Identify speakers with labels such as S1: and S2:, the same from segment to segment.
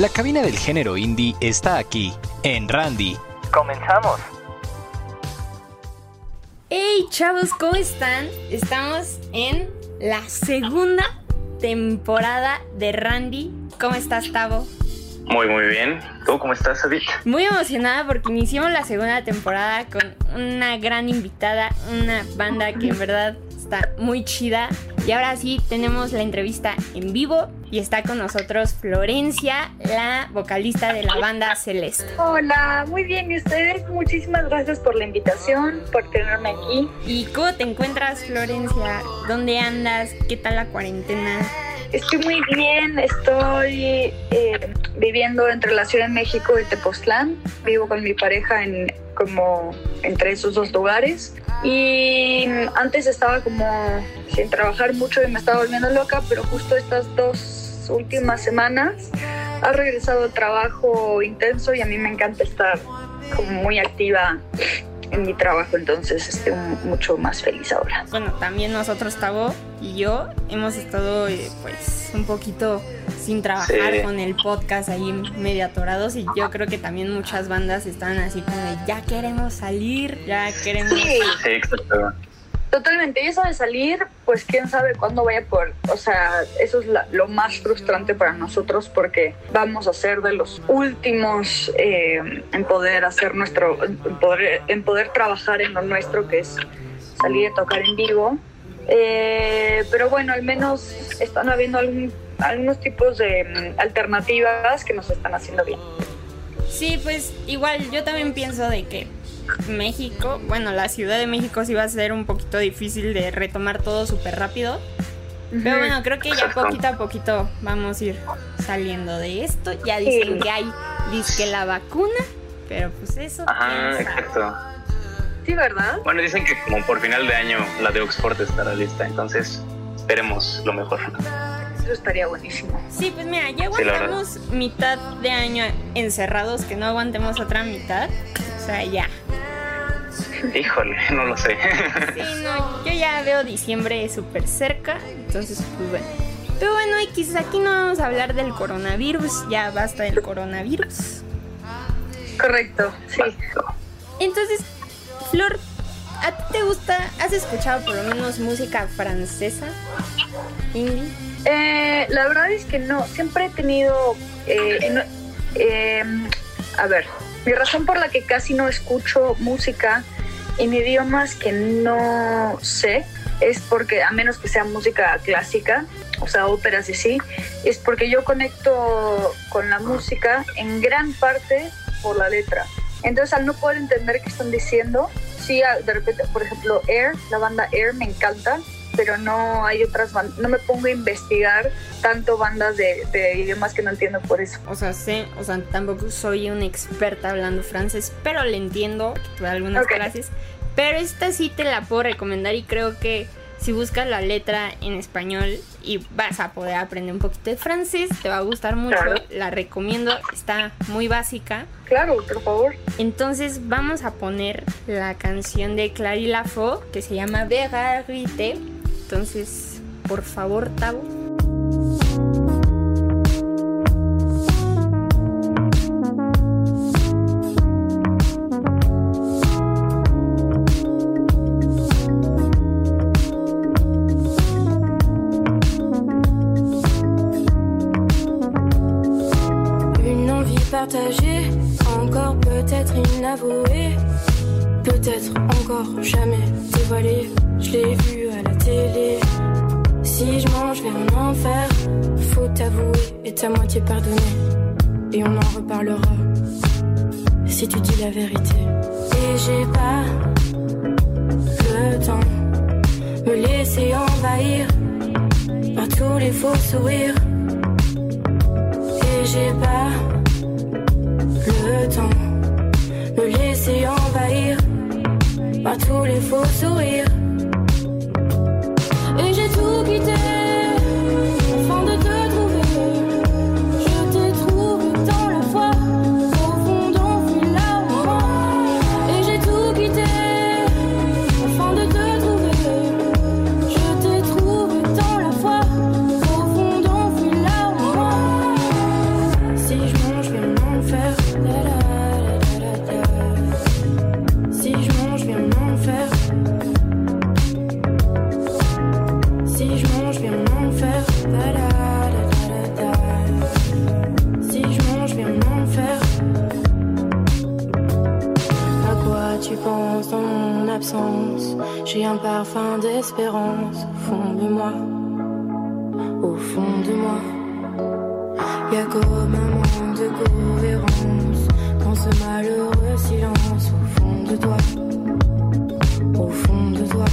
S1: La cabina del género indie está aquí, en Randy.
S2: Comenzamos.
S3: Hey chavos, ¿cómo están? Estamos en la segunda temporada de Randy. ¿Cómo estás, Tavo?
S2: Muy, muy bien. ¿Tú cómo estás, Edith?
S3: Muy emocionada porque iniciamos la segunda temporada con una gran invitada, una banda que en verdad está muy chida. Y ahora sí tenemos la entrevista en vivo y está con nosotros Florencia, la vocalista de la banda Celeste.
S4: Hola, muy bien. ¿Y ustedes? Muchísimas gracias por la invitación, por tenerme aquí.
S3: ¿Y cómo te encuentras, Florencia? ¿Dónde andas? ¿Qué tal la cuarentena?
S4: Estoy muy bien. Estoy eh, viviendo entre la Ciudad de México y Tepoztlán. Vivo con mi pareja en como entre esos dos lugares. Y antes estaba como sin trabajar mucho y me estaba volviendo loca, pero justo estas dos últimas semanas ha regresado el trabajo intenso y a mí me encanta estar como muy activa en mi trabajo, entonces estoy mucho más feliz ahora.
S3: Bueno, también nosotros, Tavo y yo, hemos estado eh, pues un poquito sin trabajar
S2: Sí.
S3: con el podcast ahí medio atorados y yo creo que también muchas bandas están así como de ya queremos salir, ya queremos...
S4: Sí,
S2: Sí, exacto.
S4: Totalmente. Y eso de salir, pues quién sabe cuándo vaya por... O sea, eso es la- lo más frustrante para nosotros porque vamos a ser de los últimos eh, en poder hacer nuestro... En poder, en poder trabajar en lo nuestro, que es salir a tocar en vivo. Eh, pero bueno, al menos están habiendo algún- algunos tipos de mm, alternativas que nos están haciendo bien.
S3: Sí, pues igual yo también pienso de que México, bueno, la Ciudad de México sí va a ser un poquito difícil de retomar todo súper rápido. Pero bueno, creo que ya poquito a poquito vamos a ir saliendo de esto. Ya dicen
S4: Sí.
S3: que hay, que la vacuna, pero pues eso. Sabe.
S2: exacto.
S4: Sí, ¿verdad?
S2: Bueno, dicen que como por final de año la de Oxford estará lista, entonces esperemos lo mejor.
S4: Eso estaría buenísimo.
S3: Sí, pues mira, ya
S2: Sí,
S3: aguantamos mitad de año encerrados, que no aguantemos otra mitad. O sea, ya.
S2: Híjole, no lo sé.
S3: Sí, no, yo ya veo diciembre súper cerca, entonces pues bueno. Pero bueno, X, aquí no vamos a hablar del coronavirus, ya basta del coronavirus.
S4: Correcto, sí.
S3: Entonces, Flor, ¿a ti te gusta, has escuchado por lo menos música francesa? Indie.
S4: Eh, la verdad es que no, siempre he tenido, eh, eh, a ver, mi razón por la que casi no escucho música en idiomas que no sé es porque, a menos que sea música clásica, o sea, óperas y sí, es porque yo conecto con la música en gran parte por la letra. Entonces, al no poder entender qué están diciendo, sí, de repente, por ejemplo, Air, la banda Air me encanta, pero no hay otras bandas, no me pongo a investigar tanto bandas de, de idiomas que no entiendo por eso.
S3: O sea, sé, o sea, tampoco soy una experta hablando francés, pero le entiendo, tuve algunas
S4: Ok.
S3: clases. Pero esta sí te la puedo recomendar y creo que si buscas la letra en español y vas a poder aprender un poquito de francés, te va a gustar mucho.
S4: Claro.
S3: La recomiendo, está muy básica.
S4: Claro, por favor.
S3: Entonces vamos a poner la canción de Clary Lafo que se llama Verité. Entonces, por favor, Tavo.
S5: Une envie partagée, encore peut-être inavouée, peut-être jamais dévoilée. Je l'ai vu à la télé. Si je mange, vais en enfer. Faut t'avouer et ta moitié pardonner. Et on en reparlera si tu dis la vérité. Et j'ai pas laisser envahir par tous les faux sourires. Et j'ai pas le temps par tous les faux sourires. Au fond de moi. Y a comme un manque de cohérence dans ce malheureux silence au fond de toi. Au fond de toi.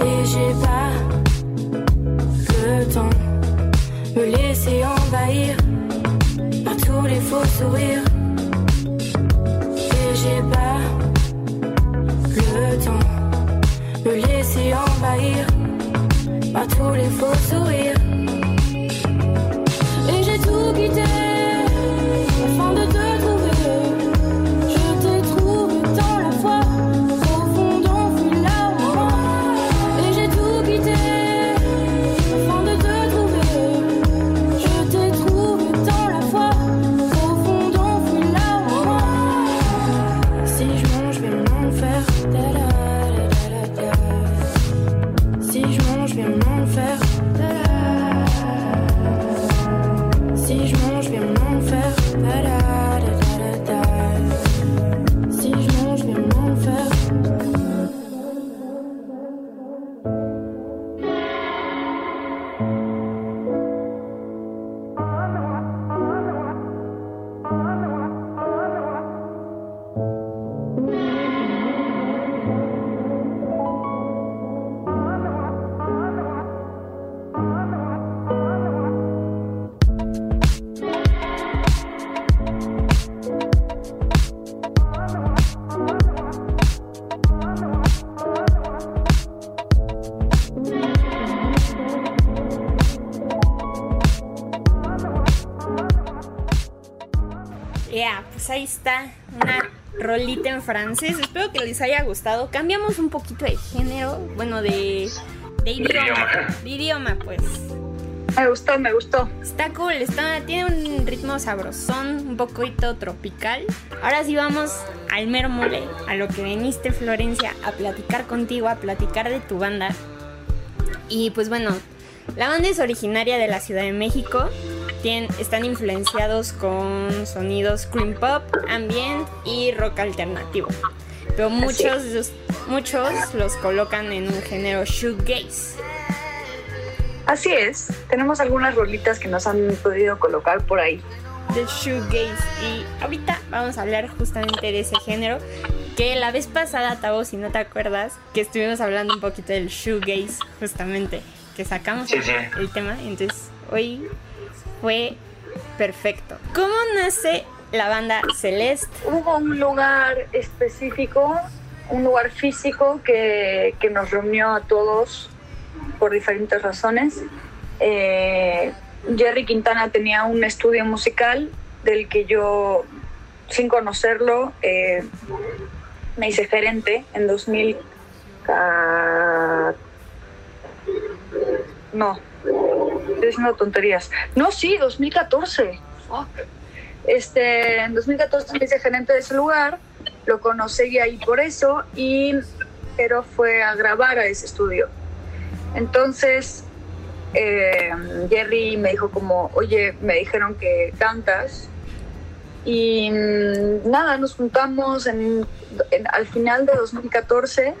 S5: Et j'ai pas le temps me laisser envahir par tous les faux sourires. Et j'ai pas le temps me laisser envahir par tous les faux sourires.
S3: Rolita en francés. Espero que les haya gustado. Cambiamos un poquito de género, bueno, de, de idioma.
S2: idioma.
S3: De idioma, pues.
S4: Me gustó, me gustó.
S3: Está cool, está, tiene un ritmo sabrosón, un poquito tropical. Ahora sí vamos al mero mole, a lo que viniste Florencia a platicar contigo, a platicar de tu banda. Y pues bueno, la banda es originaria de la Ciudad de México. Tien- están influenciados con sonidos cream pop, ambient y rock alternativo. Pero muchos, de los- muchos los colocan en un género shoegaze.
S4: Así es. Tenemos algunas rolitas que nos han podido colocar por ahí.
S3: del shoegaze y ahorita vamos a hablar justamente de ese género que la vez pasada, Tavo, si no te acuerdas, que estuvimos hablando un poquito del shoegaze justamente, que sacamos
S2: Sí,
S3: el,
S2: sí.
S3: el tema, entonces hoy fue perfecto. ¿Cómo nace la banda Celeste?
S4: Hubo un lugar específico, un lugar físico que, que nos reunió a todos por diferentes razones. Eh, Jerry Quintana tenía un estudio musical del que yo, sin conocerlo, eh, me hice gerente en 2000. ca- No, estoy diciendo tonterías. No, sí, 2014. Fuck. Este, en 2014 me hice gerente de ese lugar, lo conocí ahí por eso, y pero fue a grabar a ese estudio. Entonces, eh, Jerry me dijo como, oye, me dijeron que cantas. Y mm, nada, nos juntamos en, en- al final de 2014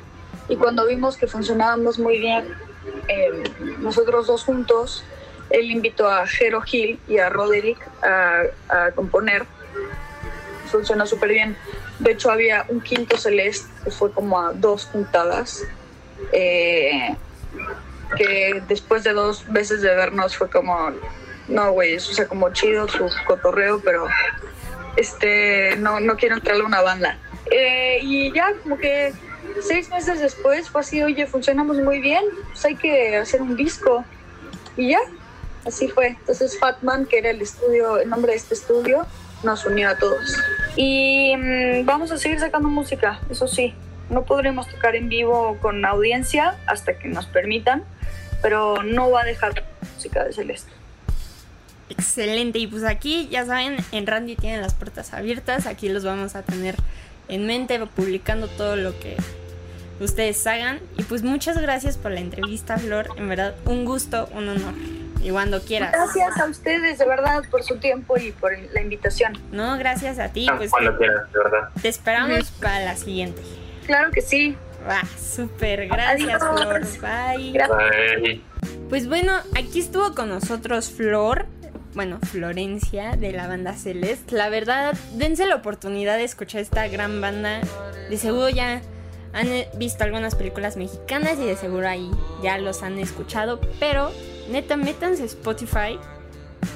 S4: y cuando vimos que funcionábamos muy bien eh, nosotros dos juntos, él invitó a Jero Gil y a Roderick a, a componer. Funcionó súper bien. De hecho, había un quinto celeste que fue como a dos juntadas. Eh, que después de dos veces de vernos fue como, no, güey, eso sea como chido su cotorreo, pero este, no, no quiero entrarle a una banda. Eh, y ya, como que seis meses después fue así, oye, funcionamos muy bien, pues hay que hacer un disco. Y ya, así fue. Entonces Fatman, que era el estudio, el nombre de este estudio, nos unió a todos. Y mm, vamos a seguir sacando música, eso sí. No podremos tocar en vivo con audiencia hasta que nos permitan, pero no va a dejar la música de Celeste.
S3: Excelente, y pues aquí ya saben, en Randy tienen las puertas abiertas, aquí los vamos a tener en mente publicando todo lo que ustedes hagan. Y pues muchas gracias por la entrevista, Flor, en verdad un gusto, un honor. Y cuando quieras.
S4: Gracias a ustedes, de verdad, por su tiempo y por la invitación.
S3: No, gracias a ti.
S2: Ah,
S3: Pues
S2: Cuando quieras, de verdad.
S3: te esperamos para la siguiente.
S4: Claro que sí.
S3: Va, súper, gracias,
S4: Adiós.
S3: Flor. Bye.
S4: Gracias.
S2: Bye.
S3: Pues bueno, aquí estuvo con nosotros Flor, bueno, Florencia de la banda Celeste. La verdad, dense la oportunidad de escuchar esta gran banda. De seguro ya han eh, visto algunas películas mexicanas y de seguro ahí ya los han escuchado. Pero neta, métanse a Spotify,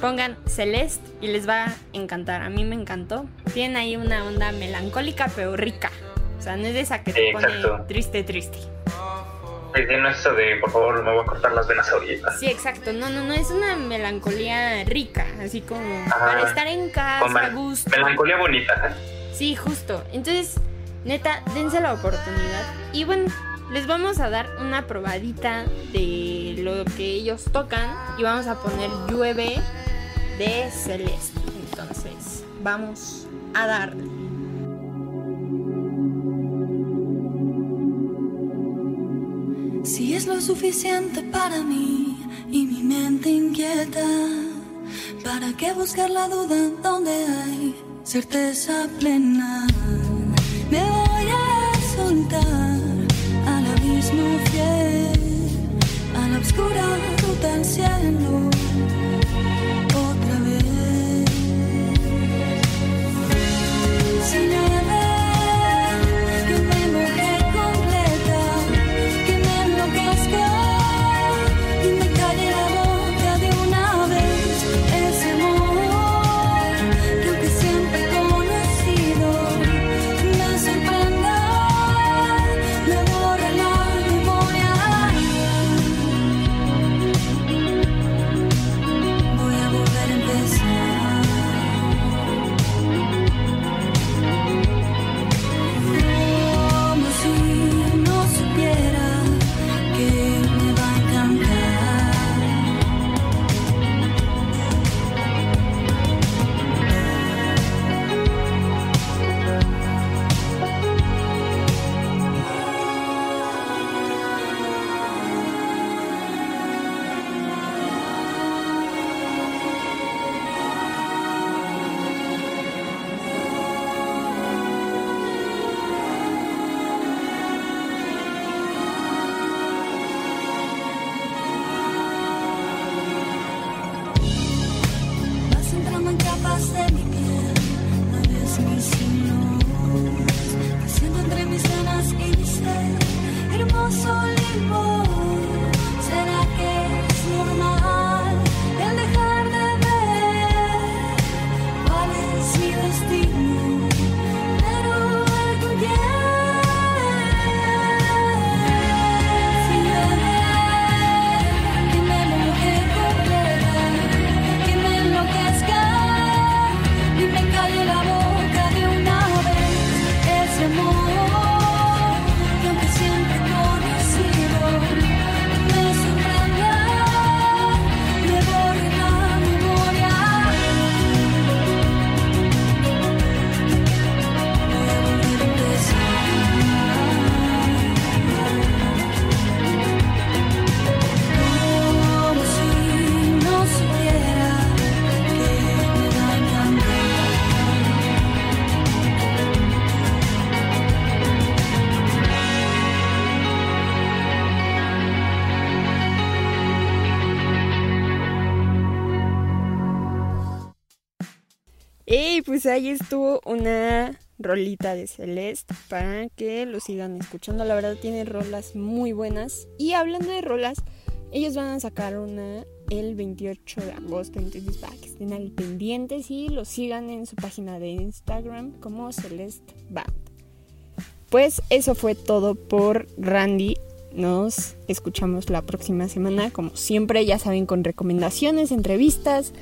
S3: pongan Celeste y les va a encantar. A mí me encantó. Tienen ahí una onda melancólica pero rica. O sea, no es de esa que te
S2: Sí,
S3: pone
S2: exacto.
S3: triste, triste.
S2: Sí, no es eso de, por favor, me voy a cortar las venas ahorita.
S3: Sí, exacto. No, no, no, es una melancolía rica, así como
S2: Ajá.
S3: para estar en casa, a gusto.
S2: melancolía bonita.
S3: Sí, justo. Entonces, neta, dense la oportunidad. Y bueno, les vamos a dar una probadita de lo que ellos tocan y vamos a poner llueve de Celeste. Entonces, vamos a darle.
S6: Si es lo suficiente para mí y mi mente inquieta, ¿para qué buscar la duda donde hay certeza plena? Me voy a soltar a la oscura
S3: Y pues ahí estuvo una rolita de Celeste para que lo sigan escuchando. La verdad tiene rolas muy buenas. Y hablando de rolas, Ellos van a sacar una el 28 de agosto, entonces para que estén al pendientes y lo sigan en su página de Instagram como Celeste Band. Pues eso fue todo por Randy. Nos escuchamos la próxima semana, como siempre, ya saben, con recomendaciones, entrevistas,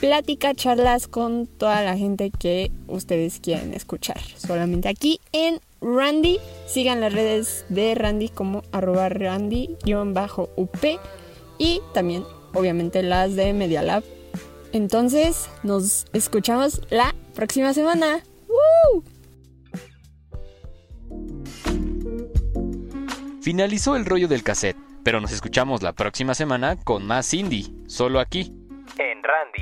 S3: plática, charlas con toda la gente que ustedes quieren escuchar. Solamente aquí en Randy. Sigan las redes de Randy como arroba Randy-up y también obviamente las de Media Lab. Entonces nos escuchamos la próxima semana.
S1: Finalizó el rollo del cassette, pero nos escuchamos la próxima semana con más indie, solo aquí, en Randy.